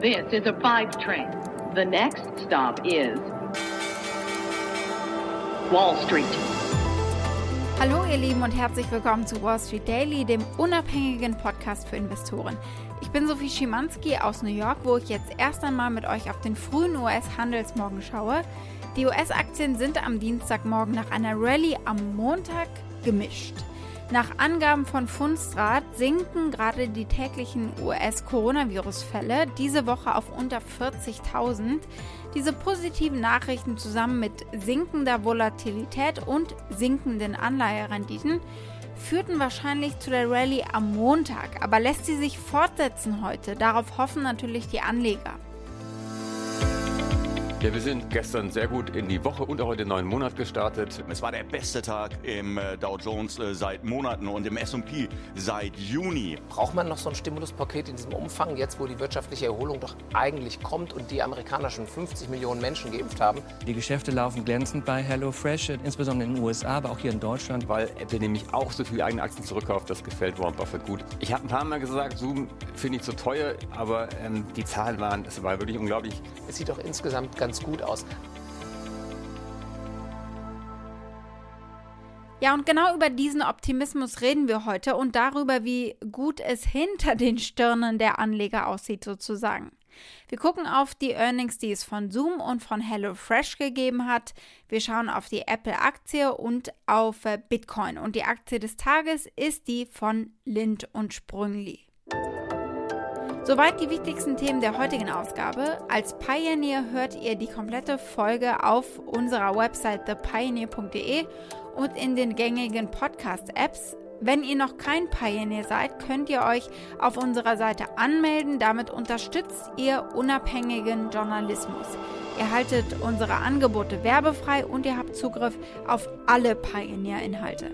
This is a five train. The next stop is Wall Street. Hallo ihr Lieben und herzlich willkommen zu Wall Street Daily, dem unabhängigen Podcast für Investoren. Ich bin Sophie Schimanski aus New York, wo ich jetzt erst einmal mit euch auf den frühen US-Handelsmorgen schaue. Die US-Aktien sind am Dienstagmorgen nach einer Rallye am Montag gemischt. Nach Angaben von Fundstrat sinken gerade die täglichen US-Coronavirus-Fälle diese Woche auf unter 40.000. Diese positiven Nachrichten zusammen mit sinkender Volatilität und sinkenden Anleiherenditen führten wahrscheinlich zu der Rallye am Montag, aber lässt sie sich fortsetzen heute? Darauf hoffen natürlich die Anleger. Ja, wir sind gestern sehr gut in die Woche und auch in den neuen Monat gestartet. Es war der beste Tag im äh, Dow Jones äh, seit Monaten und im S&P seit Juni. Braucht man noch so ein Stimuluspaket in diesem Umfang, jetzt wo die wirtschaftliche Erholung doch eigentlich kommt und die Amerikaner schon 50 Millionen Menschen geimpft haben? Die Geschäfte laufen glänzend bei HelloFresh, insbesondere in den USA, aber auch hier in Deutschland. Weil Apple nämlich auch so viele eigene Aktien zurückkauft, das gefällt Warren Buffett gut. Ich habe ein paar Mal gesagt, Zoom finde ich zu teuer, aber ähm, die Zahlen waren, es war wirklich unglaublich. Es sieht doch insgesamt ganz ganz gut aus. Ja, und genau über diesen Optimismus reden wir heute und darüber, wie gut es hinter den Stirnen der Anleger aussieht, sozusagen. Wir gucken auf die Earnings, die es von Zoom und von HelloFresh gegeben hat. Wir schauen auf die Apple-Aktie und auf äh, Bitcoin. Und die Aktie des Tages ist die von Lind und Sprüngli. Soweit die wichtigsten Themen der heutigen Ausgabe. Als Pioneer hört ihr die komplette Folge auf unserer Website thepioneer.de und in den gängigen Podcast-Apps. Wenn ihr noch kein Pioneer seid, könnt ihr euch auf unserer Seite anmelden. Damit unterstützt ihr unabhängigen Journalismus. Ihr haltet unsere Angebote werbefrei und ihr habt Zugriff auf alle Pioneer-Inhalte.